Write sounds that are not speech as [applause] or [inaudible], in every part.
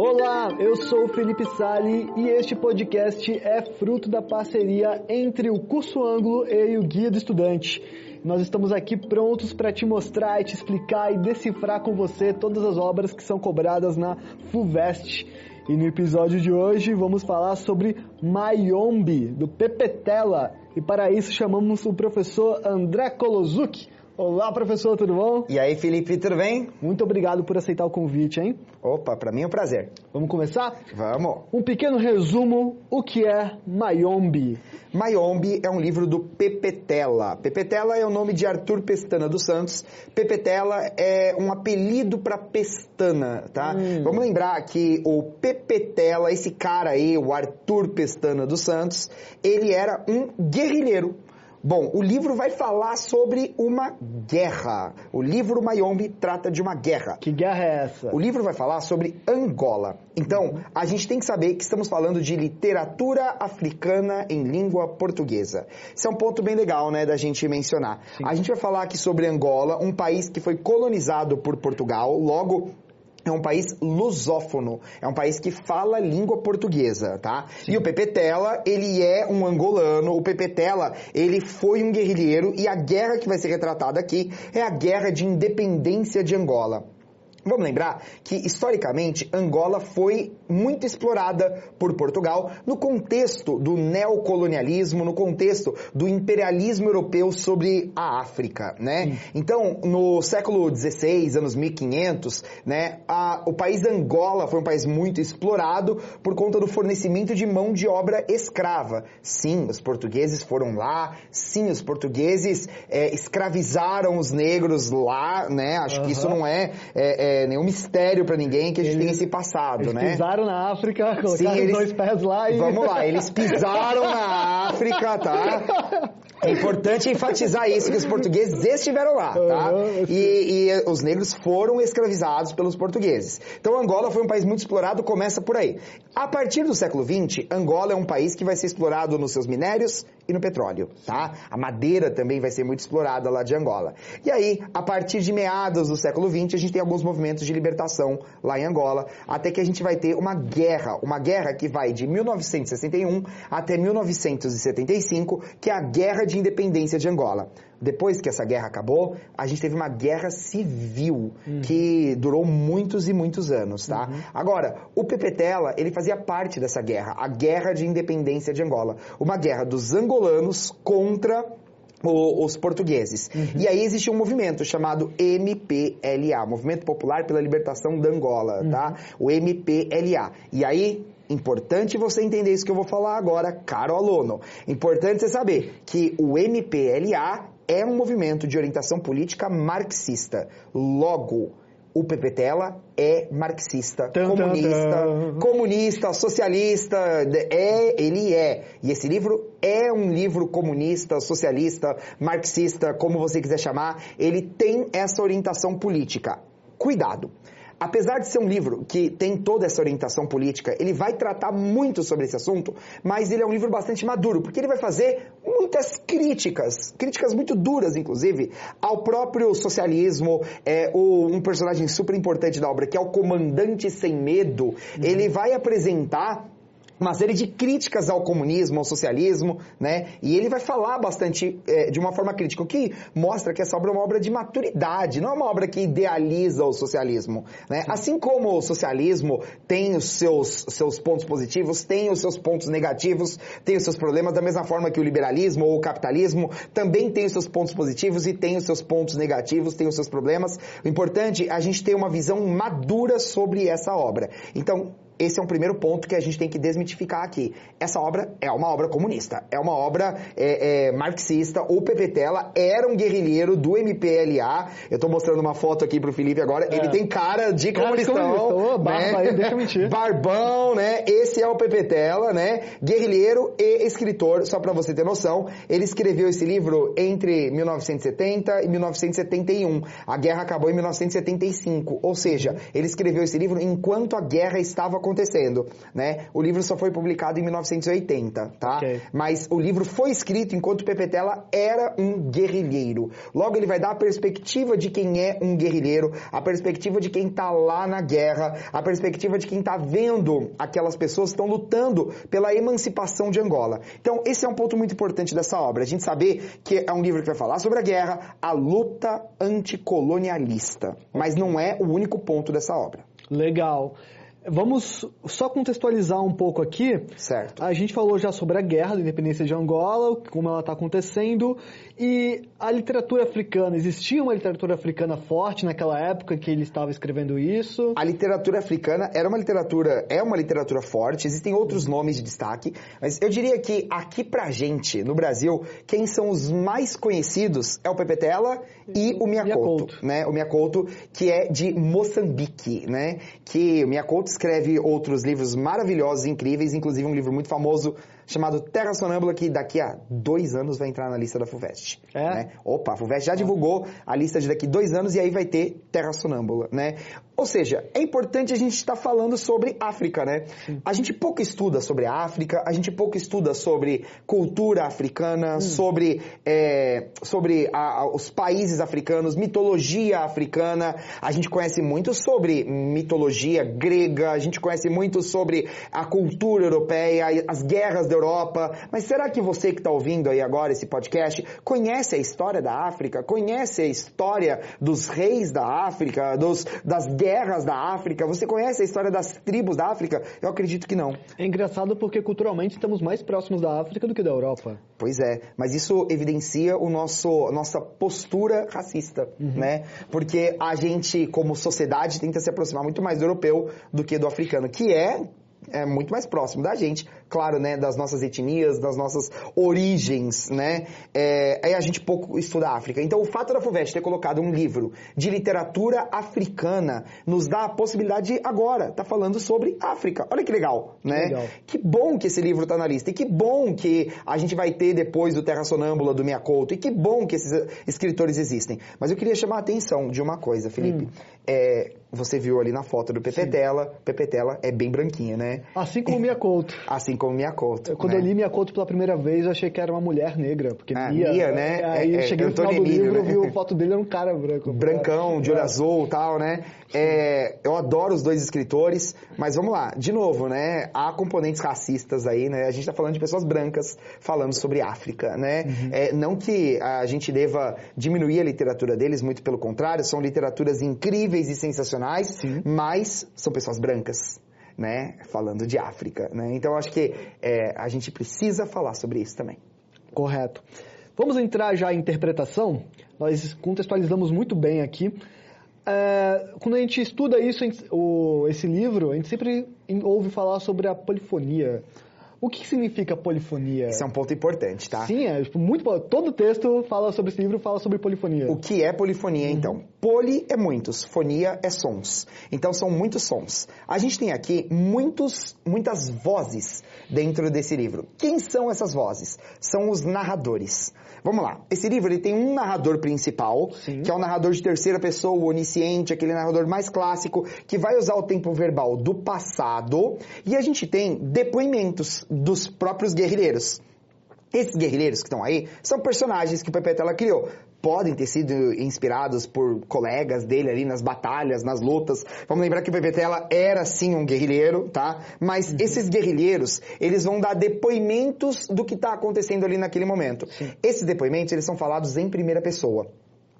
Olá, eu sou o Felipe Sali e este podcast é fruto da parceria entre o Curso Ângulo e o Guia do Estudante. Nós estamos aqui prontos para te mostrar, te explicar e decifrar com você todas as obras que são cobradas na FUVEST. E no episódio de hoje vamos falar sobre Mayombe, do Pepetela. E para isso chamamos o professor André Kolozuki. Olá, professor, tudo bom? E aí, Felipe, tudo bem? Muito obrigado por aceitar o convite, hein? Opa, para mim é um prazer. Vamos começar? Vamos. Um pequeno resumo, o que é Mayombe? Mayombe é um livro do Pepetela. Pepetela é o nome de Arthur Pestana dos Santos. Pepetela é um apelido para Pestana, tá? Hum. Vamos lembrar que o Pepetela, esse cara aí, o Arthur Pestana dos Santos, ele era um guerrilheiro Bom, o livro vai falar sobre uma guerra. O livro Mayombe trata de uma guerra. Que guerra é essa? O livro vai falar sobre Angola. Então, a gente tem que saber que estamos falando de literatura africana em língua portuguesa. Isso é um ponto bem legal, né, da gente mencionar. Sim. A gente vai falar aqui sobre Angola, um país que foi colonizado por Portugal, logo é um país lusófono, é um país que fala língua portuguesa, tá? Sim. E o Pepetela, ele é um angolano, o Pepetela, ele foi um guerrilheiro e a guerra que vai ser retratada aqui é a guerra de independência de Angola. Vamos lembrar que, historicamente, Angola foi muito explorada por Portugal no contexto do neocolonialismo, no contexto do imperialismo europeu sobre a África, né? Então, no século XVI, anos 1500, né, a, o país Angola foi um país muito explorado por conta do fornecimento de mão de obra escrava. Sim, os portugueses foram lá, sim, os portugueses é, escravizaram os negros lá, né? Acho uhum. que isso não é, é, é nenhum mistério para ninguém que a gente eles, tem esse passado, eles né? Eles pisaram na África, colocaram Sim, eles, dois pés lá e... Vamos lá, eles [laughs] pisaram na África, tá? É importante enfatizar isso, que os portugueses estiveram lá, tá? E, e, os negros foram escravizados pelos portugueses. Então Angola foi um país muito explorado, começa por aí. A partir do século XX, Angola é um país que vai ser explorado nos seus minérios e no petróleo, tá? A madeira também vai ser muito explorada lá de Angola. E aí, a partir de meados do século XX, a gente tem alguns movimentos de libertação lá em Angola, até que a gente vai ter uma guerra, uma guerra que vai de 1961 até 1975, que é a Guerra de Independência de Angola. Depois que essa guerra acabou, a gente teve uma guerra civil uhum. que durou muitos e muitos anos, tá? Uhum. Agora, o Pepetela, ele fazia parte dessa guerra, a Guerra de Independência de Angola. Uma guerra dos angolanos contra o, os portugueses. Uhum. E aí existe um movimento chamado MPLA, Movimento Popular pela Libertação da Angola, uhum. tá? O MPLA. E aí Importante você entender isso que eu vou falar agora, caro aluno. Importante você saber que o MPLA é um movimento de orientação política marxista. Logo, o Pepetela é marxista, tum, comunista, tum, tum. comunista, socialista, é, ele é. E esse livro é um livro comunista, socialista, marxista, como você quiser chamar, ele tem essa orientação política. Cuidado! Apesar de ser um livro que tem toda essa orientação política, ele vai tratar muito sobre esse assunto, mas ele é um livro bastante maduro, porque ele vai fazer muitas críticas, críticas muito duras, inclusive, ao próprio socialismo. É, o, um personagem super importante da obra, que é o Comandante Sem Medo, uhum. ele vai apresentar uma série de críticas ao comunismo, ao socialismo, né? E ele vai falar bastante é, de uma forma crítica, o que mostra que essa obra é uma obra de maturidade, não é uma obra que idealiza o socialismo, né? Assim como o socialismo tem os seus, seus pontos positivos, tem os seus pontos negativos, tem os seus problemas, da mesma forma que o liberalismo ou o capitalismo também tem os seus pontos positivos e tem os seus pontos negativos, tem os seus problemas. O importante é a gente ter uma visão madura sobre essa obra. Então, esse é um primeiro ponto que a gente tem que desmitificar aqui. Essa obra é uma obra comunista, é uma obra é, é, marxista. O Pepetela era um guerrilheiro do MPLA. Eu estou mostrando uma foto aqui pro Felipe agora. É. Ele tem cara de comunistão. Cara oh, barba né? aí, deixa eu mentir. [laughs] Barbão, né? Esse é o Pepetela, né? Guerrilheiro e escritor, só para você ter noção. Ele escreveu esse livro entre 1970 e 1971. A guerra acabou em 1975. Ou seja, ele escreveu esse livro enquanto a guerra estava acontecendo, né? O livro só foi publicado em 1980, tá? Ok. Mas o livro foi escrito enquanto Pepetela era um guerrilheiro. Logo, ele vai dar a perspectiva de quem é um guerrilheiro, a perspectiva de quem tá lá na guerra, a perspectiva de quem tá vendo aquelas pessoas que estão lutando pela emancipação de Angola. Então, esse é um ponto muito importante dessa obra. A gente saber que é um livro que vai falar sobre a guerra, a luta anticolonialista. Mas não é o único ponto dessa obra. Legal. Vamos só contextualizar um pouco aqui. Certo. A gente falou já sobre a guerra da independência de Angola, como ela está acontecendo, e a literatura africana. Existia uma literatura africana forte naquela época que ele estava escrevendo isso? A literatura africana era uma literatura, é uma literatura forte, existem outros nomes de destaque, mas eu diria que aqui pra gente, no Brasil, quem são os mais conhecidos é o Pepetela e o Miyakoto, né? O Miyakoto, que é de Moçambique, né? Que o Miyakoto escreve outros livros maravilhosos, incríveis, inclusive um livro muito famoso chamado Terra Sonâmbula, que daqui a dois anos vai entrar na lista da FUVEST. É? né? Opa, a FUVEST já divulgou a lista de daqui dois anos e aí vai ter Terra Sonâmbula, né? Ou seja, é importante a gente estar falando sobre África, né? A gente pouco estuda sobre a África, a gente pouco estuda sobre cultura africana, sobre, é, sobre a- a- os países africanos, mitologia africana. A gente conhece muito sobre mitologia grega, a gente conhece muito sobre a cultura europeia, as guerras da Europa. Mas será que você que está ouvindo aí agora esse podcast conhece a história da África? Conhece a história dos reis da África, dos, das guerras da África? Você conhece a história das tribos da África? Eu acredito que não. É engraçado porque culturalmente estamos mais próximos da África do que da Europa. Pois é, mas isso evidencia o nosso, nossa postura racista, né? Porque a gente, como sociedade, tenta se aproximar muito mais do europeu do que do africano, que é, é muito mais próximo da gente, claro, né? Das nossas etnias, das nossas origens, né? É, aí a gente pouco estuda a África. Então, o fato da FUVEST ter colocado um livro de literatura africana nos dá a possibilidade de, agora, tá falando sobre África. Olha que legal, né? legal. Que bom que esse livro está na lista. E que bom que a gente vai ter depois do Terra Sonâmbula, do Miyakoto. E que bom que esses escritores existem. Mas eu queria chamar a atenção de uma coisa, Felipe. Hum. É, você viu ali na foto do Pepetela. Pepetela é bem branquinha, né? Assim como Mia Couto. Assim como Miyakoto. Quando né? eu li Mia Couto pela primeira vez, eu achei que era uma mulher negra. Porque Ah, Mia, Mia, né? Aí É, é, cheguei no final do livro, né? vi a foto dele, era um cara branco. Brancão, de olho É. azul e tal, né? É, eu adoro os dois escritores, mas vamos lá, de novo, né? Há componentes racistas aí, né? A gente tá falando de pessoas brancas falando sobre África, né? Uhum. É, não que a gente deva diminuir a literatura deles, muito pelo contrário, são literaturas incríveis e sensacionais, Sim. mas são pessoas brancas. Né, falando de África, né? Então acho que é, a gente precisa falar sobre isso também. Correto. Vamos entrar já em interpretação. Nós contextualizamos muito bem aqui. É, quando a gente estuda isso, esse livro, a gente sempre em- ouve falar sobre a polifonia. O que significa polifonia? Esse é um ponto importante, tá? Sim, é tipo, muito. Todo texto fala sobre esse livro, fala sobre polifonia. O que é polifonia, então? Poli é muitos, fonia é sons. Então são muitos sons. A gente tem aqui muitos, muitas vozes dentro desse livro. Quem são essas vozes? São os narradores. Vamos lá. Esse livro ele tem um narrador principal, Sim. que é o narrador de terceira pessoa, onisciente, aquele narrador mais clássico, que vai usar o tempo verbal do passado. E a gente tem depoimentos dos próprios guerrilheiros. Esses guerrilheiros que estão aí são personagens que o Pepe Tela criou. Podem ter sido inspirados por colegas dele ali nas batalhas, nas lutas. Vamos lembrar que o Pepe Tela era sim um guerrilheiro, tá? Mas esses guerrilheiros, eles vão dar depoimentos do que está acontecendo ali naquele momento. Esses depoimentos, eles são falados em primeira pessoa.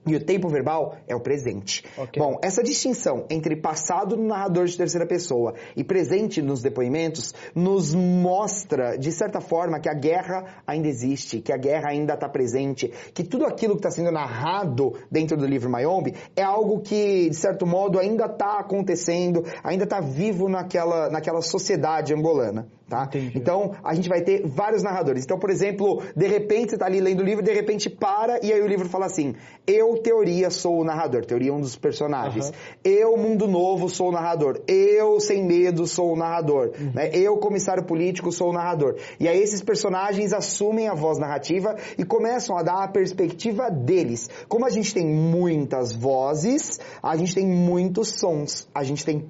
E o tempo verbal é o presente. Ok. Bom, essa distinção entre passado no narrador de terceira pessoa e presente nos depoimentos nos mostra, de certa forma, que a guerra ainda existe, que a guerra ainda está presente, que tudo aquilo que está sendo narrado dentro do livro Mayombe é algo que, de certo modo, ainda está acontecendo, ainda está vivo naquela, naquela sociedade angolana. Tá? Entendi. Então, a gente vai ter vários narradores. Então, por exemplo, de repente você está ali lendo o livro, de repente para e aí o livro fala assim: Eu, Teoria, sou o narrador. Teoria é um dos personagens. Aham. Eu, Mundo Novo, sou o narrador. Eu, Sem Medo, sou o narrador. Né? Eu, Comissário Político, sou o narrador. E aí esses personagens assumem a voz narrativa e começam a dar a perspectiva deles. Como a gente tem muitas vozes, a gente tem muitos sons. A gente tem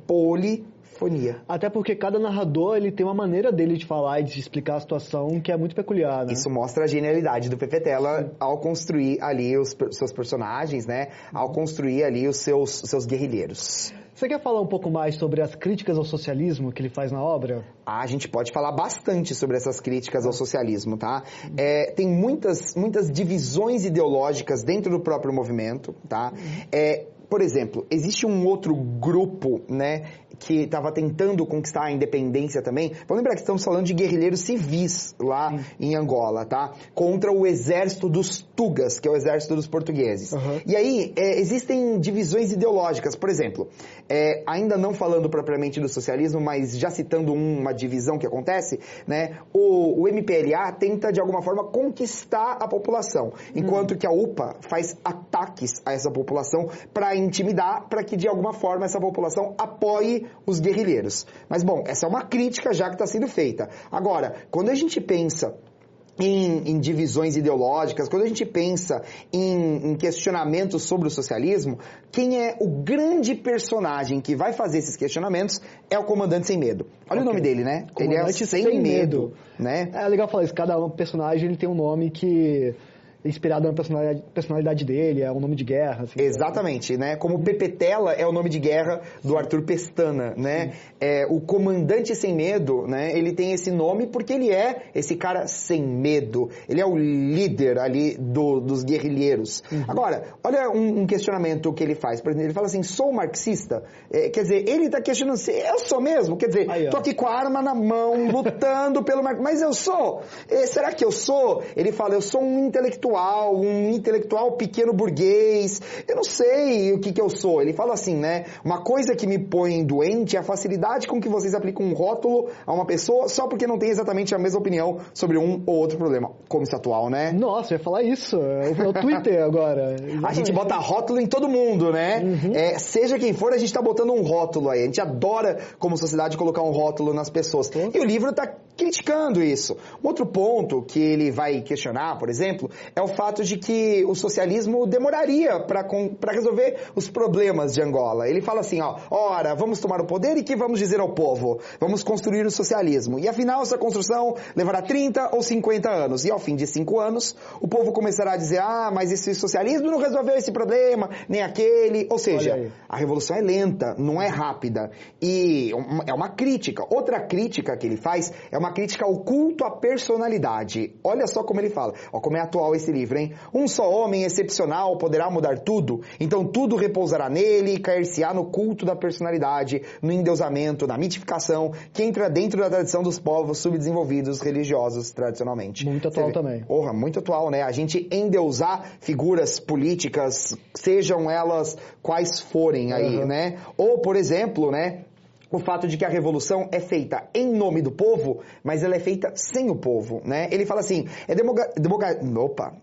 cacofonia. Até porque cada narrador ele tem uma maneira dele de falar e de explicar a situação que é muito peculiar, né? Isso mostra a genialidade do Pepe Tela ao construir ali os seus personagens, né? Ao construir ali os seus, seus guerrilheiros. Você quer falar um pouco mais sobre as críticas ao socialismo que ele faz na obra? Ah, a gente pode falar bastante sobre essas críticas ao socialismo, tá? É, tem muitas, muitas divisões ideológicas dentro do próprio movimento, tá? É, por exemplo, existe um outro grupo, né, que estava tentando conquistar a independência também. Vamos lembrar que estamos falando de guerrilheiros civis lá Sim. em Angola, tá? Contra o exército dos Tugas, que é o exército dos portugueses. Uhum. E aí, é, existem divisões ideológicas. Por exemplo, é, ainda não falando propriamente do socialismo, mas já citando uma divisão que acontece, né? O, o MPLA tenta, de alguma forma, conquistar a população, enquanto uhum. que a UPA faz ataques a essa população para intimidar, para que, de alguma forma, essa população apoie os guerrilheiros. Mas, bom, essa é uma crítica já que está sendo feita. Agora, quando a gente pensa em, em, divisões ideológicas, quando a gente pensa em, em, questionamentos sobre o socialismo, quem é o grande personagem que vai fazer esses questionamentos é o Comandante Sem Medo. Olha okay. o nome dele, né? Comandante ele é Sem, Sem medo, medo, né? É legal falar isso, cada personagem ele tem um nome que inspirado na personalidade, personalidade dele, é um nome de guerra. Assim, Exatamente, né? Como Pepetela é o nome de guerra do Arthur Pestana, né? É, o Comandante Sem Medo, né? Ele tem esse nome porque ele é esse cara sem medo. Ele é o líder ali do, dos guerrilheiros. Uhum. Agora, olha um, um, questionamento que ele faz. Por exemplo, ele fala assim, sou marxista? É, quer dizer, ele está questionando se eu sou mesmo? Quer dizer, Aí, tô aqui com a arma na mão, lutando pelo marxismo. Mas eu sou? É, será que eu sou? Ele fala, eu sou um intelectual intelectual, um intelectual pequeno burguês, eu não sei o que, que eu sou. Ele fala assim, né? Uma coisa que me põe doente é a facilidade com que vocês aplicam um rótulo a uma pessoa só porque não tem exatamente a mesma opinião sobre um ou outro problema. Como isso é atual, né? Nossa, eu ia falar isso. É o Twitter agora. Exatamente. [laughs] A gente bota rótulo em todo mundo, né? Uhum. É, seja quem for, a gente tá botando um rótulo aí. A gente adora, como sociedade, colocar um rótulo nas pessoas. Uhum. E o livro tá criticando isso. Um outro ponto que ele vai questionar, por exemplo, é o fato de que o socialismo demoraria para resolver os problemas de Angola. Ele fala assim, ó, ora, vamos tomar o poder e que vamos dizer ao povo? Vamos construir o socialismo. E afinal, essa construção levará 30 ou 50 anos. E ao fim de 5 anos, o povo começará a dizer, ah, mas esse socialismo não resolveu esse problema, nem aquele. Ou seja, a revolução é lenta, não é rápida. E é uma crítica. Outra crítica que ele faz é uma crítica ao culto à personalidade. Olha só como ele fala. Ó, como é atual esse livro, hein? Um só homem excepcional poderá mudar tudo, então tudo repousará nele e cair-se-á no culto da personalidade, no endeusamento, na mitificação, que entra dentro da tradição dos povos subdesenvolvidos religiosos tradicionalmente. Muito atual também. Porra, muito atual, né? A gente endeusar figuras políticas, sejam elas quais forem aí, uhum. né? Ou, por exemplo, né? O fato de que a revolução é feita em nome do povo, mas ela é feita sem o povo, né? Ele fala assim, é demoga, demoga, opa.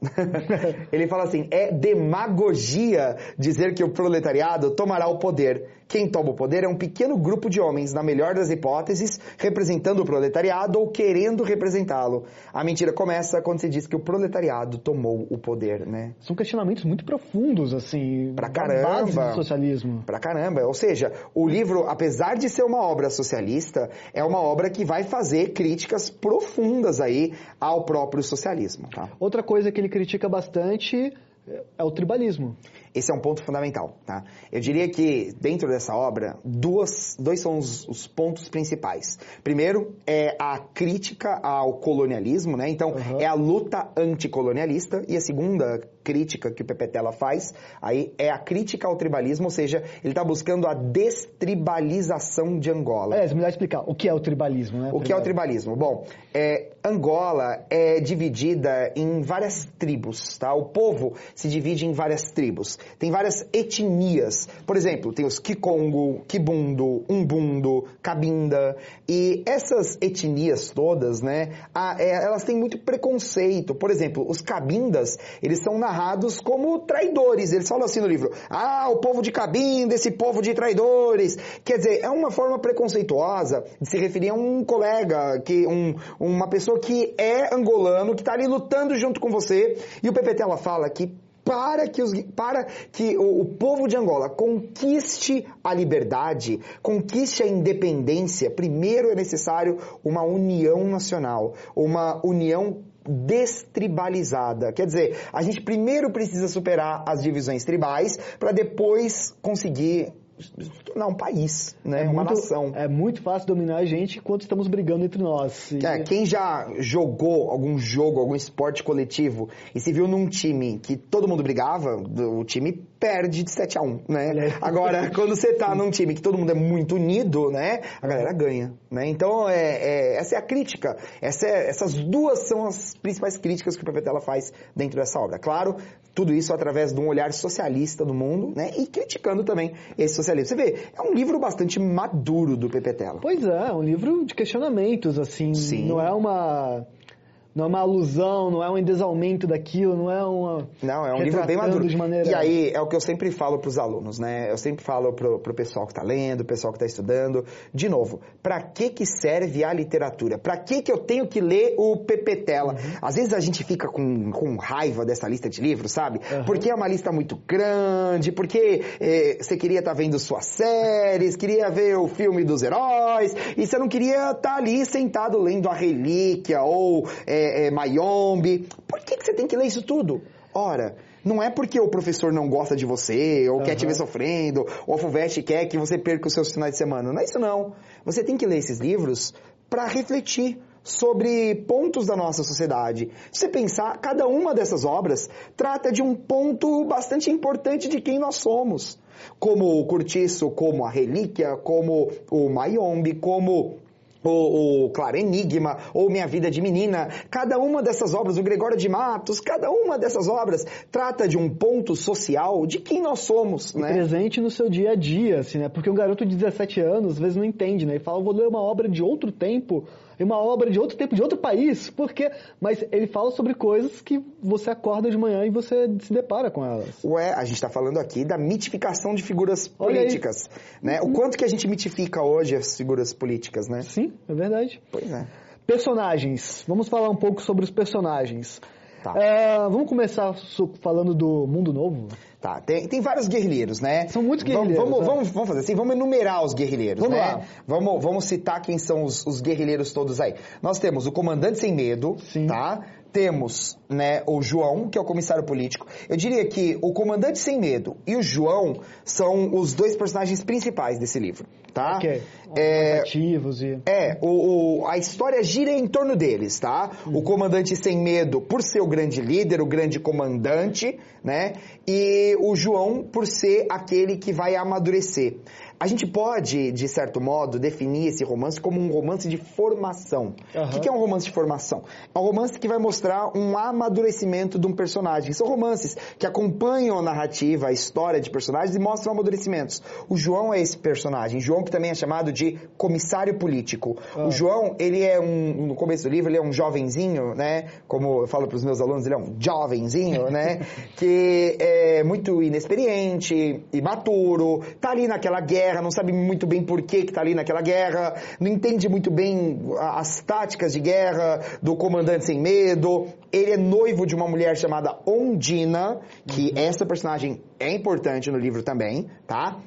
[laughs] Ele fala assim, é demagogia dizer que o proletariado tomará o poder. Quem toma o poder é um pequeno grupo de homens, na melhor das hipóteses, representando o proletariado ou querendo representá-lo. A mentira começa quando se diz que o proletariado tomou o poder, né? São questionamentos muito profundos, assim, pra caramba, base do socialismo. Pra caramba. Ou seja, o livro, apesar de ser uma obra socialista, é uma obra que vai fazer críticas profundas aí ao próprio socialismo. Tá? Outra coisa que ele critica bastante é o tribalismo. Esse é um ponto fundamental. Tá? Eu diria que, dentro dessa obra, duas, dois são os, os pontos principais. Primeiro, é a crítica ao colonialismo, né? então uhum. é a luta anticolonialista, e a segunda crítica que o Pepetela faz aí é a crítica ao tribalismo, ou seja, ele está buscando a destribalização de Angola. É, melhor explicar o que é o tribalismo, né? O que é o tribalismo? Bom, é, Angola é dividida em várias tribos, tá? O povo se divide em várias tribos tem várias etnias. Por exemplo, tem os Kikongo, Kibundo, Umbundo, Cabinda. E essas etnias todas, né, a, é, elas têm muito preconceito. Por exemplo, os Cabindas, eles são narrados como traidores. Eles falam assim no livro, ah, o povo de Cabinda, esse povo de traidores. Quer dizer, é uma forma preconceituosa de se referir a um colega, que um, uma pessoa que é angolano, que está ali lutando junto com você. E o PPT ela fala que para que, os, para que o, o, povo de Angola conquiste a liberdade, conquiste a independência, primeiro é necessário uma união nacional, uma união destribalizada. Quer dizer, a gente primeiro precisa superar as divisões tribais para depois conseguir se tornar um país, né? É uma muito, nação. É muito fácil dominar a gente enquanto estamos brigando entre nós. E... É, quem já jogou algum jogo, algum esporte coletivo e se viu num time que todo mundo brigava, o time perde de 7 a 1, né? Agora, [laughs] quando você tá num time que todo mundo é muito unido, né? A galera ganha, né? Então, é, é essa é a crítica. Essa é, essas duas são as principais críticas que o Pepetela faz dentro dessa obra. Claro, tudo isso através de um olhar socialista do mundo, né? E criticando também esse socialismo. Você vê, é um livro bastante maduro do Pepetela. Pois é, um livro de questionamentos, assim. Sim. Não é uma não é uma alusão, não é um endesalmento daquilo, não é uma. Não, é um livro bem maduro. Maneira... E aí é o que eu sempre falo para os alunos, né? Eu sempre falo pro, pro pessoal que está lendo, o pessoal que está estudando. De novo, para que que serve a literatura? Para que que eu tenho que ler o Pepetela? Uhum. Às vezes a gente fica com, com raiva dessa lista de livros, sabe? Uhum. Porque é uma lista muito grande, porque eh, você queria estar tá vendo suas séries, queria ver o filme dos heróis, e você não queria estar tá ali sentado lendo a relíquia ou. Eh, é, é, Mayombe. Por que, que você tem que ler isso tudo? Ora, não é porque o professor não gosta de você, ou uhum. quer te ver sofrendo, ou a FUVEST quer que você perca os seus finais de semana. Não é isso não. Você tem que ler esses livros para refletir sobre pontos da nossa sociedade. Se você pensar, cada uma dessas obras trata de um ponto bastante importante de quem nós somos. Como o Curtiço, como a Relíquia, como o Mayombe, como ou, ou Claro Enigma, ou Minha Vida de Menina. Cada uma dessas obras, o Gregório de Matos, cada uma dessas obras trata de um ponto social de quem nós somos, né? Presente no seu dia a dia, assim, né? Porque um garoto de 17 anos, às vezes, não entende, né? E fala, vou ler uma obra de outro tempo, uma obra de outro tempo, de outro país, porque mas ele fala sobre coisas que você acorda de manhã e você se depara com elas. Ué, a gente está falando aqui da mitificação de figuras políticas, né? O quanto que a gente mitifica hoje as figuras políticas, né? Sim, é verdade. Pois é. Personagens. Vamos falar um pouco sobre os personagens. Tá. É, vamos começar falando do Mundo Novo? Tá, tem, tem vários guerrilheiros, né? São muitos guerrilheiros. Vamos, vamos, né? vamos, vamos fazer assim, vamos enumerar os guerrilheiros, vamos né? Lá. Vamos, vamos citar quem são os, os guerrilheiros todos aí. Nós temos o Comandante Sem Medo, Sim. tá? Temos né, o João, que é o comissário político. Eu diria que o Comandante Sem Medo e o João são os dois personagens principais desse livro, tá? Ok. É, ativos e... É, o, o, a história gira em torno deles, tá? Uhum. O Comandante Sem Medo por ser o grande líder, o grande comandante, né? E o João por ser aquele que vai amadurecer. A gente pode, de certo modo, definir esse romance como um romance de formação. Uhum. O que é um romance de formação? É um romance que vai mostrar um amadurecimento de um personagem. São romances que acompanham a narrativa, a história de personagens e mostram amadurecimentos. O João é esse personagem. João que também é chamado de comissário político. Uhum. O João, ele é um, no começo do livro, ele é um jovenzinho, né? Como eu falo para os meus alunos, ele é um jovenzinho, né? [laughs] que é muito inexperiente, imaturo, tá ali naquela guerra guerra, não sabe muito bem por que está ali naquela guerra, não entende muito bem as táticas de guerra do comandante sem medo. Ele é noivo de uma mulher chamada Ondina, que uhum. essa personagem é importante no livro também, tá?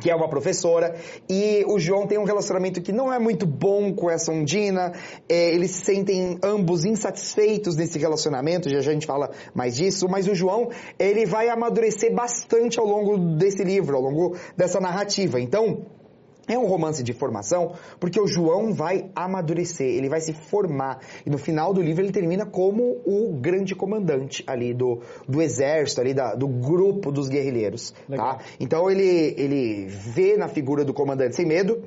Que é uma professora, e o João tem um relacionamento que não é muito bom com essa Ondina, é, eles se sentem ambos insatisfeitos nesse relacionamento, já, já a gente fala mais disso, mas o João, ele vai amadurecer bastante ao longo desse livro, ao longo dessa narrativa. Então, é um romance de formação porque o João vai amadurecer, ele vai se formar. E no final do livro ele termina como o grande comandante ali do, do exército, ali da, do grupo dos guerrilheiros. Tá? Então ele, ele vê na figura do comandante sem medo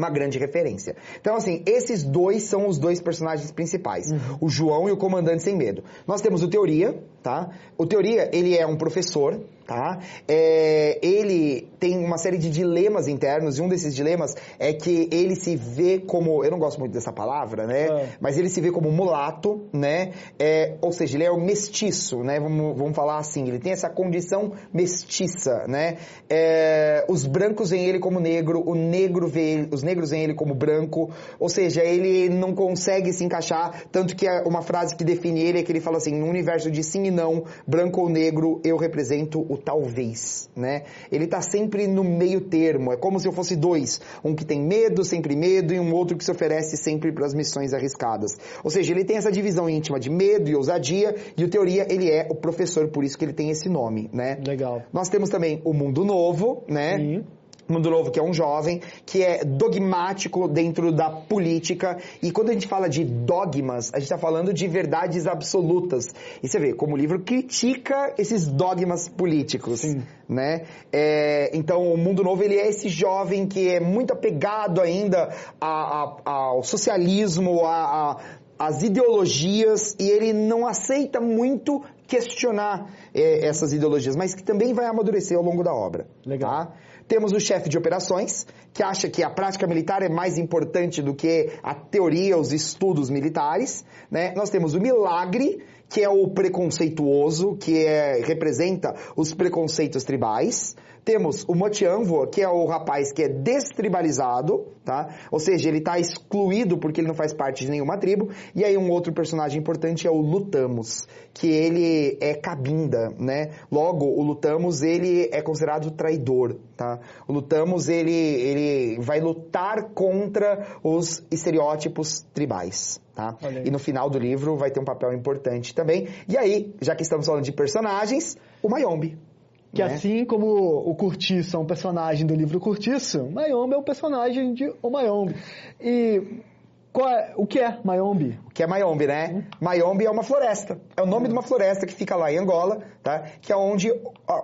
uma grande referência. Então, assim, esses dois são os dois personagens principais. Uhum. O João e o Comandante Sem Medo. Nós temos o Teoria, tá? O Teoria, ele é um professor, tá? É, ele tem uma série de dilemas internos e um desses dilemas é que ele se vê como, eu não gosto muito dessa palavra, né? É. Mas ele se vê como mulato, né? É, ou seja, ele é o mestiço, né? Vamos, vamos falar assim, ele tem essa condição mestiça, né? É, os brancos veem ele como negro, o negro vê ele, os negros veem ele como branco, ou seja, ele não consegue se encaixar, tanto que uma frase que define ele é que ele fala assim, no universo de sim e não, branco ou negro, eu represento o talvez, né? Ele tá sempre no meio termo, é como se eu fosse dois, um que tem medo, sempre medo, e um outro que se oferece sempre para as missões arriscadas. Ou seja, ele tem essa divisão íntima de medo e ousadia, e o teoria, ele é o professor, por isso que ele tem esse nome, né? Legal. Nós temos também o Mundo Novo, né? Sim. Mundo Novo, que é um jovem, que é dogmático dentro da política. E quando a gente fala de dogmas, a gente está falando de verdades absolutas. E você vê, como o livro critica esses dogmas políticos. Sim. Né? É, então, o Mundo Novo, ele é esse jovem que é muito apegado ainda a, a, ao socialismo, a, as ideologias, e ele não aceita muito questionar é, essas ideologias, mas que também vai amadurecer ao longo da obra. Legal. Tá? Temos o chefe de operações, que acha que a prática militar é mais importante do que a teoria, os estudos militares. Né? Nós temos o milagre, que é o preconceituoso, que é, representa os preconceitos tribais. Temos o Motianvo, que é o rapaz que é destribalizado, tá? Ou seja, ele está excluído porque ele não faz parte de nenhuma tribo. E aí um outro personagem importante é o Lutamos, que ele é cabinda, né? Logo, o Lutamos, ele é considerado traidor, tá? O Lutamos, ele, ele vai lutar contra os estereótipos tribais. Tá? E no final do livro vai ter um papel importante também. E aí, já que estamos falando de personagens, o Mayombe. Que né? assim como o Curtiço é um personagem do livro Curtiço, Mayombe é um personagem de O Mayombe. E é, o que é Mayombe? O que é Mayombe, né? Hum. Mayombe é uma floresta. É o nome de uma floresta que fica lá em Angola, tá? Que é onde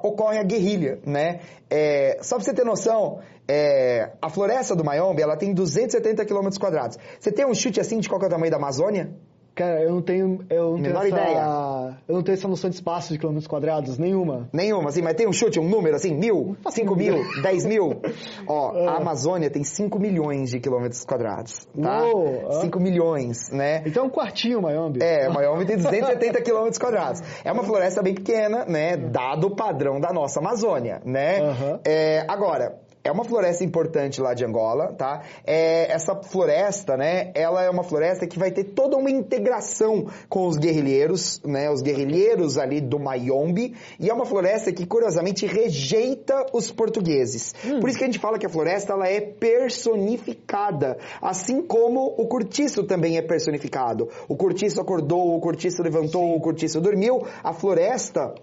ocorre a guerrilha, né? É, só pra você ter noção, é, a floresta do Mayombe, ela tem 270 km quadrados. Você tem um chute assim de qual é o tamanho da Amazônia? Cara, eu não tenho. Eu não tenho essa, ideia. Eu não tenho essa noção de espaço de quilômetros quadrados, nenhuma. Nenhuma, assim, mas tem um chute, um número, assim, mil, [laughs] cinco mil, dez mil. Ó, [laughs] é. a Amazônia tem cinco milhões de quilômetros quadrados, tá? Uou, cinco milhões, né? Então é um quartinho, Miami. É, Miami tem 270 quilômetros quadrados. É uma floresta bem pequena, né? Dado o padrão da nossa Amazônia, né? Uhum. É, agora, é uma floresta importante lá de Angola, tá? É, essa floresta, né, ela é uma floresta que vai ter toda uma integração com os guerrilheiros, né, os guerrilheiros ali do Mayombe, e é uma floresta que, curiosamente, rejeita os portugueses. Hum. Por isso que a gente fala que a floresta, ela é personificada, assim como o cortiço também é personificado. O cortiço acordou, o cortiço levantou, Sim. o cortiço dormiu, a floresta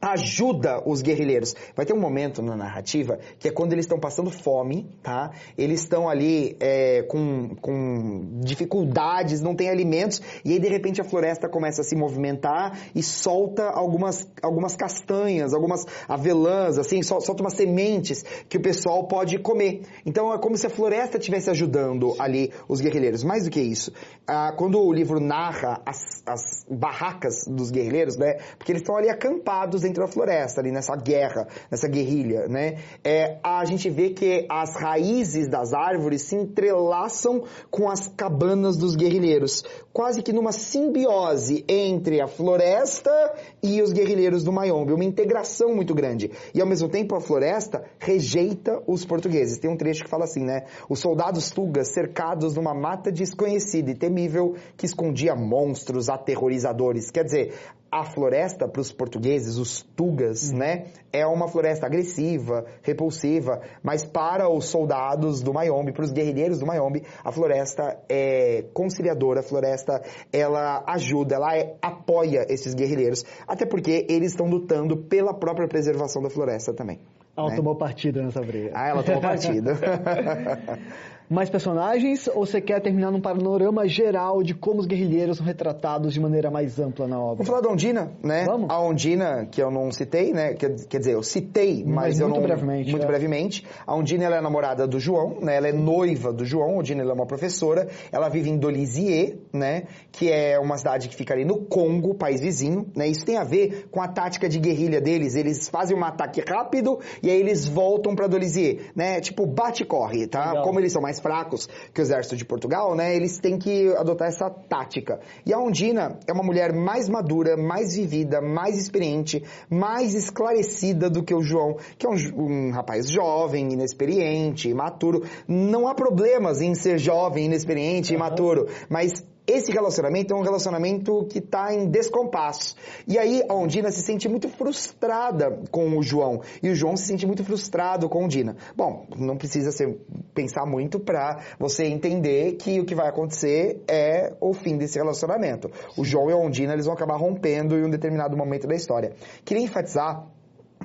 ajuda os guerrilheiros. Vai ter um momento na narrativa que é quando eles estão passando fome, tá? Eles estão ali é, com, com dificuldades, não tem alimentos, e aí de repente a floresta começa a se movimentar e solta algumas, algumas castanhas, algumas avelãs, assim, solta umas sementes que o pessoal pode comer. Então é como se a floresta estivesse ajudando ali os guerrilheiros. Mais do que isso, ah, quando o livro narra as, as barracas dos guerrilheiros, né? Porque eles estão ali acampados dentro da floresta, ali nessa guerra, nessa guerrilha, né? É, a gente vê que as raízes das árvores se entrelaçam com as cabanas dos guerrilheiros, quase que numa simbiose entre a floresta e os guerrilheiros do Mayombe, uma integração muito grande. E ao mesmo tempo a floresta rejeita os portugueses. Tem um trecho que fala assim, né? Os soldados tugas cercados numa mata desconhecida e temível que escondia monstros aterrorizadores. Quer dizer, a floresta para os portugueses, os tugas, uhum. né, é uma floresta agressiva, repulsiva, mas para os soldados do Mayombe, para os guerrilheiros do Mayombe, a floresta é conciliadora, a floresta ela ajuda, ela é, apoia esses guerrilheiros, até porque eles estão lutando pela própria preservação da floresta também. Ela né? tomou partido nessa briga. Ah, ela tomou partido. [laughs] mais personagens ou você quer terminar num panorama geral de como os guerrilheiros são retratados de maneira mais ampla na obra? Vamos falar da Ondina, né? Vamos. A Ondina, que eu não citei, né? Quer, quer dizer, eu citei, mas, mas eu muito não... brevemente. Muito é. brevemente. A Ondina, ela é namorada do João, né? Ela é noiva do João. A Ondina, ela é uma professora. Ela vive em Dolisie, né? Que é uma cidade que fica ali no Congo, país vizinho, né? Isso tem a ver com a tática de guerrilha deles. Eles fazem um ataque rápido e aí eles voltam para Dolisie, né? Tipo, bate e corre, tá? Legal. Como eles são mais mais fracos que o exército de Portugal, né, eles têm que adotar essa tática. E a Ondina é uma mulher mais madura, mais vivida, mais experiente, mais esclarecida do que o João, que é um, um rapaz jovem, inexperiente, imaturo. Não há problemas em ser jovem, inexperiente, uhum. imaturo, mas esse relacionamento é um relacionamento que está em descompasso. E aí a Ondina se sente muito frustrada com o João e o João se sente muito frustrado com a Ondina. Bom, não precisa ser, pensar muito para você entender que o que vai acontecer é o fim desse relacionamento. O João e a Ondina eles vão acabar rompendo em um determinado momento da história. Queria enfatizar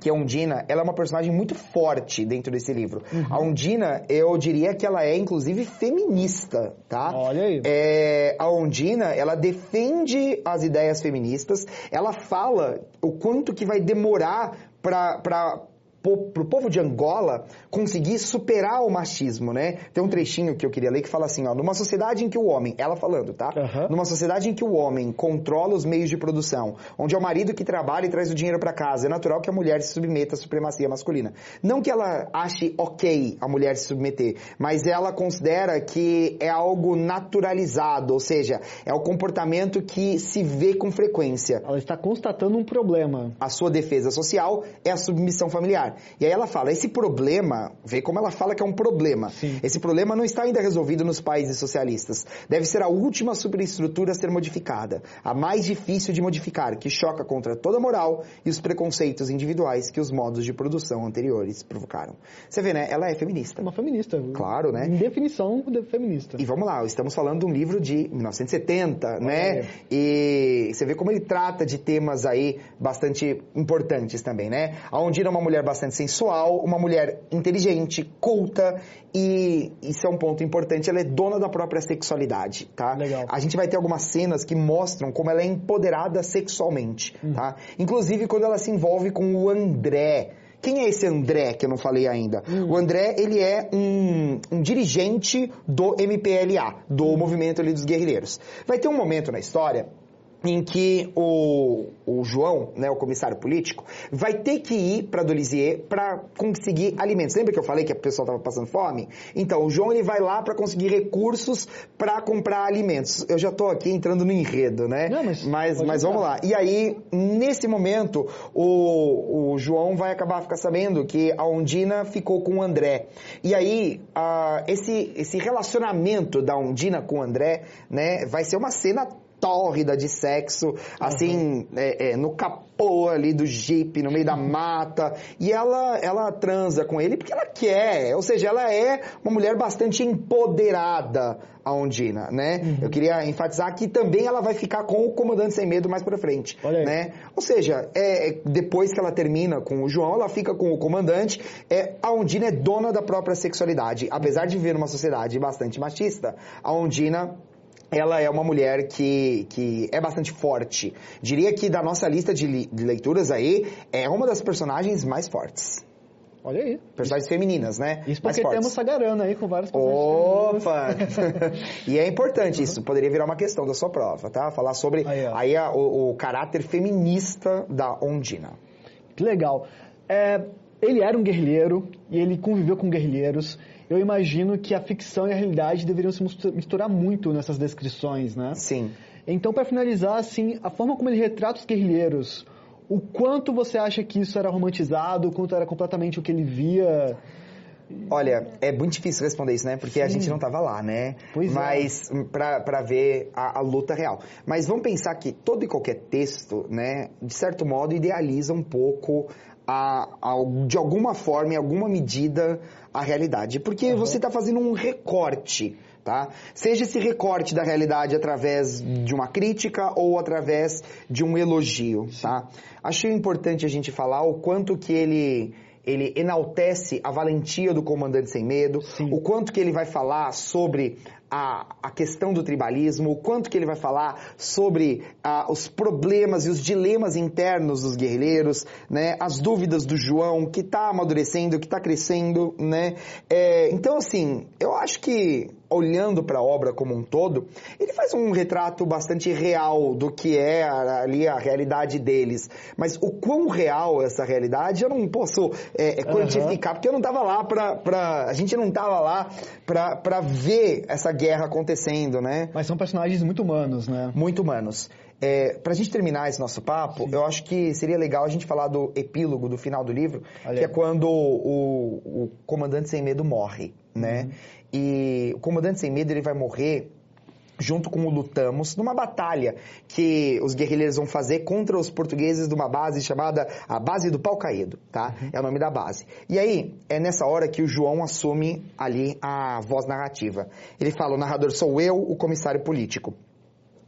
que a Undina, ela é uma personagem muito forte dentro desse livro. Uhum. A Undina, eu diria que ela é, inclusive, feminista, tá? Olha aí. É, a Undina, ela defende as ideias feministas, ela fala o quanto que vai demorar para pro povo de Angola conseguir superar o machismo, né? Tem um trechinho que eu queria ler que fala assim, ó, numa sociedade em que o homem, ela falando, tá? Uhum. Numa sociedade em que o homem controla os meios de produção, onde é o marido que trabalha e traz o dinheiro para casa, é natural que a mulher se submeta à supremacia masculina. Não que ela ache ok a mulher se submeter, mas ela considera que é algo naturalizado, ou seja, é o comportamento que se vê com frequência. Ela está constatando um problema. A sua defesa social é a submissão familiar. E aí ela fala, esse problema, vê como ela fala que é um problema. Sim. Esse problema não está ainda resolvido nos países socialistas. Deve ser a última superestrutura a ser modificada, a mais difícil de modificar, que choca contra toda a moral e os preconceitos individuais que os modos de produção anteriores provocaram. Você vê, né? Ela é feminista. Uma feminista. Claro, né? Em definição de feminista. E vamos lá, estamos falando de um livro de 1970, né? E você vê como ele trata de temas aí bastante importantes também, né? A Ondina é uma mulher bastante bastante sensual, uma mulher inteligente, culta e isso é um ponto importante, ela é dona da própria sexualidade, tá? Legal. A gente vai ter algumas cenas que mostram como ela é empoderada sexualmente, hum. tá? Inclusive quando ela se envolve com o André, quem é esse André que eu não falei ainda? Hum. O André, ele é um, um, dirigente do MPLA, do hum. movimento ali dos guerrilheiros. Vai ter um momento na história em que o, o João, né, o comissário político, vai ter que ir para Dolizier para conseguir alimentos. Lembra que eu falei que a pessoa estava passando fome? Então, o João ele vai lá para conseguir recursos para comprar alimentos. Eu já estou aqui entrando no enredo, né? Não, mas mas, mas vamos lá. E aí, nesse momento, o, o João vai acabar ficar sabendo que a Ondina ficou com o André. E aí, uh, esse, esse relacionamento da Ondina com o André, né, vai ser uma cena tórrida de sexo, assim, uhum. é, é, no capô ali do jeep, no meio da mata. E ela, ela transa com ele porque ela quer. Ou seja, ela é uma mulher bastante empoderada, a Ondina, né? Uhum. Eu queria enfatizar que também ela vai ficar com o Comandante Sem Medo mais pra frente, né? Ou seja, é, depois que ela termina com o João, ela fica com o Comandante. É, a Ondina é dona da própria sexualidade. Apesar de viver numa sociedade bastante machista, a Ondina ela é uma mulher que, que é bastante forte. Diria que da nossa lista de, de leituras aí, é uma das personagens mais fortes. Olha aí. Personagens femininas, né? Isso porque temos Sagarana aí com vários personagens Opa! [laughs] e é importante isso, poderia virar uma questão da sua prova, tá? Falar sobre aí, aí a, o, o, caráter feminista da Ondina. Que legal. É, ele era um guerrilheiro e ele conviveu com guerrilheiros eu imagino que a ficção e a realidade deveriam se misturar muito nessas descrições, né? Sim. Então, para finalizar, assim, a forma como ele retrata os guerrilheiros, o quanto você acha que isso era romantizado, o quanto era completamente o que ele via? Olha, é muito difícil responder isso, né? Porque Sim. a gente não estava lá, né? Pois é. Mas é. para ver a, a, luta real. Mas vamos pensar que todo e qualquer texto, né, de certo modo, idealiza um pouco a, a, de alguma forma, em alguma medida, a realidade. Porque uhum. você está fazendo um recorte, tá? Seja esse recorte da realidade através de uma crítica ou através de um elogio, tá? Achei importante a gente falar o quanto que ele ele enaltece a valentia do comandante sem medo, Sim. o quanto que ele vai falar sobre a, a questão do tribalismo, o quanto que ele vai falar sobre os problemas e os dilemas internos dos guerrilheiros, né? As dúvidas do João, que está amadurecendo, que está crescendo, né? É, então, assim, eu acho que olhando para a obra como um todo, ele faz um retrato bastante real do que é ali a realidade deles. Mas o quão real é essa realidade, eu não posso é, é quantificar, uhum. porque eu não estava lá para... A gente não estava lá para ver essa guerra acontecendo, né? Mas são personagens muito humanos, né? Muito humanos. É, para a gente terminar esse nosso papo, Sim. eu acho que seria legal a gente falar do epílogo do final do livro, Olha. que é quando o, o, comandante sem medo morre, né? Uhum. E o comandante sem medo ele vai morrer junto com o Lutamos, numa batalha que os guerrilheiros vão fazer contra os portugueses de uma base chamada a Base do Pau Caído, tá? Uhum. É o nome da base. E aí, é nessa hora que o João assume ali a voz narrativa. Ele fala, o narrador sou eu, o comissário político.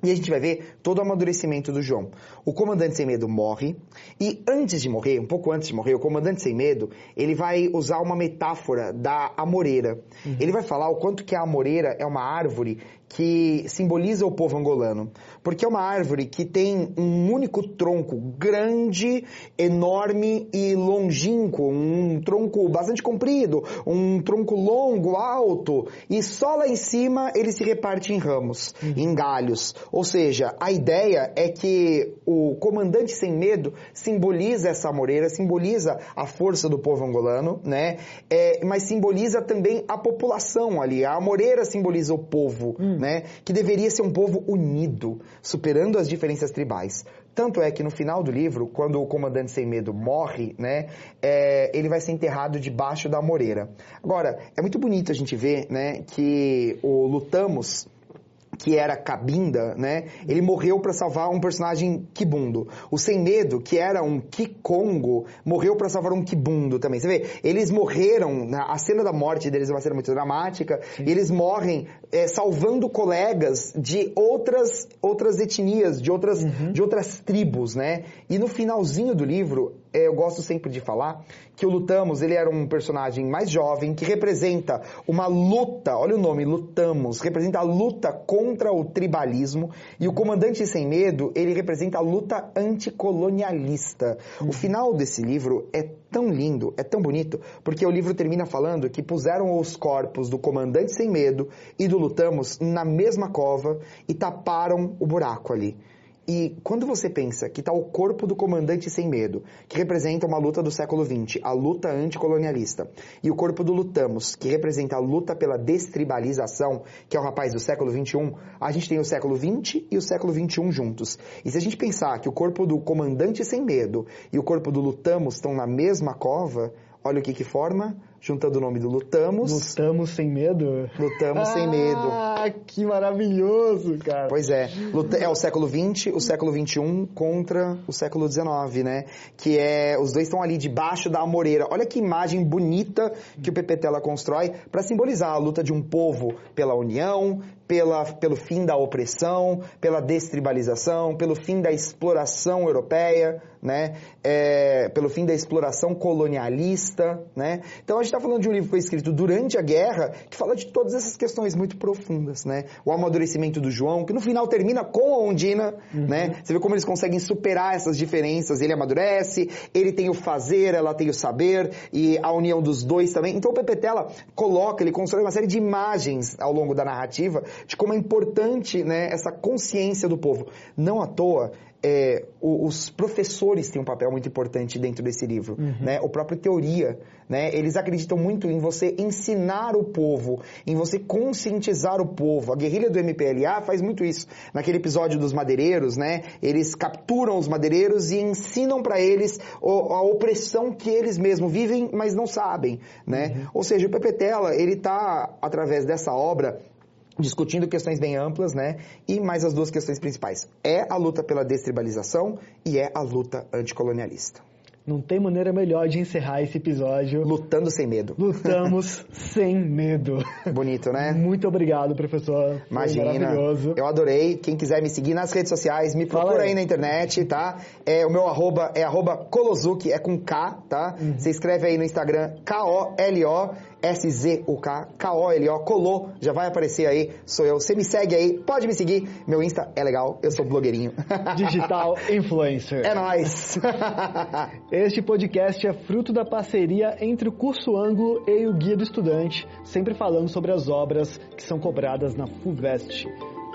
E a gente vai ver todo o amadurecimento do João. O comandante sem medo morre, e antes de morrer, um pouco antes de morrer, o comandante sem medo, ele vai usar uma metáfora da amoreira. Uhum. Ele vai falar o quanto que a amoreira é uma árvore que simboliza o povo angolano, porque é uma árvore que tem um único tronco grande, enorme e longínquo, um tronco bastante comprido, um tronco longo, alto, e só lá em cima ele se reparte em ramos, uhum. em galhos. Ou seja, a ideia é que o comandante sem medo simboliza essa moreira, simboliza a força do povo angolano, né? É, mas simboliza também a população ali. A moreira simboliza o povo. Uhum né? Que deveria ser um povo unido, superando as diferenças tribais. Tanto é que no final do livro, quando o comandante sem medo morre, né, é, ele vai ser enterrado debaixo da moreira. Agora, é muito bonito a gente ver, né, que o Lutamos, que era Cabinda, né? Ele morreu para salvar um personagem Kibundo. O Sem Medo, que era um Kikongo, morreu para salvar um Kibundo também. Você vê, eles morreram, a cena da morte deles é uma cena muito dramática, Sim. e eles morrem é, salvando colegas de outras, outras etnias, de outras, uhum. de outras tribos, né? E no finalzinho do livro, eu gosto sempre de falar que o Lutamos, ele era um personagem mais jovem que representa uma luta, olha o nome, Lutamos, representa a luta contra o tribalismo e o Comandante Sem Medo, ele representa a luta anticolonialista. Uhum. O final desse livro é tão lindo, é tão bonito, porque o livro termina falando que puseram os corpos do Comandante Sem Medo e do Lutamos na mesma cova e taparam o buraco ali. E quando você pensa que está o corpo do comandante sem medo, que representa uma luta do século XX, a luta anticolonialista, e o corpo do Lutamos, que representa a luta pela destribalização, que é o rapaz do século XXI, a gente tem o século XX e o século XXI juntos. E se a gente pensar que o corpo do comandante sem medo e o corpo do Lutamos estão na mesma cova, olha o que que forma juntando o nome do Lutamos. Lutamos sem medo? Lutamos ah, sem medo. Ah, que maravilhoso, cara. Pois é. É o século XX, o século XXI contra o século XIX, né? Que é, os dois estão ali debaixo da amoreira. Olha que imagem bonita que o Pepetela constrói para simbolizar a luta de um povo pela união, pela, pelo fim da opressão, pela destribalização, pelo fim da exploração europeia, né? É, pelo fim da exploração colonialista, né? Então a gente está falando de um livro que foi escrito durante a guerra, que fala de todas essas questões muito profundas, né? O amadurecimento do João, que no final termina com a Ondina, uhum. né? Você vê como eles conseguem superar essas diferenças. Ele amadurece, ele tem o fazer, ela tem o saber, e a união dos dois também. Então o Pepetela coloca, ele constrói uma série de imagens ao longo da narrativa de como é importante né, essa consciência do povo. Não à toa, é, os professores têm um papel muito importante dentro desse livro, uhum. né? O próprio teoria, né? Eles acreditam muito em você ensinar o povo, em você conscientizar o povo. A guerrilha do MPLA faz muito isso. Naquele episódio dos madeireiros, né? Eles capturam os madeireiros e ensinam para eles a opressão que eles mesmos vivem, mas não sabem, né? Uhum. Ou seja, o Pepetela, ele está através dessa obra discutindo questões bem amplas, né? E mais as duas questões principais. É a luta pela destribalização e é a luta anticolonialista. Não tem maneira melhor de encerrar esse episódio. Lutando sem medo. Lutamos [laughs] sem medo. Bonito, né? Muito obrigado, professor. Imagina. maravilhoso. Eu adorei. Quem quiser me seguir nas redes sociais, me procura aí. aí. na internet, tá? É, o meu arroba é arroba Kolozuki, é com K, tá? Uhum. Você escreve aí no Instagram K-O-L-O S-Z-U-K, K-O-L-O, colou, já vai aparecer aí, sou eu. Você me segue aí, pode me seguir, meu Insta é legal, eu sou blogueirinho. [laughs] Digital Influencer. É nóis. [laughs] este podcast é fruto da parceria entre o Curso Ângulo e o Guia do Estudante, sempre falando sobre as obras que são cobradas na FUVEST.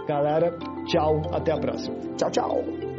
Galera, tchau, até a próxima. Tchau, tchau.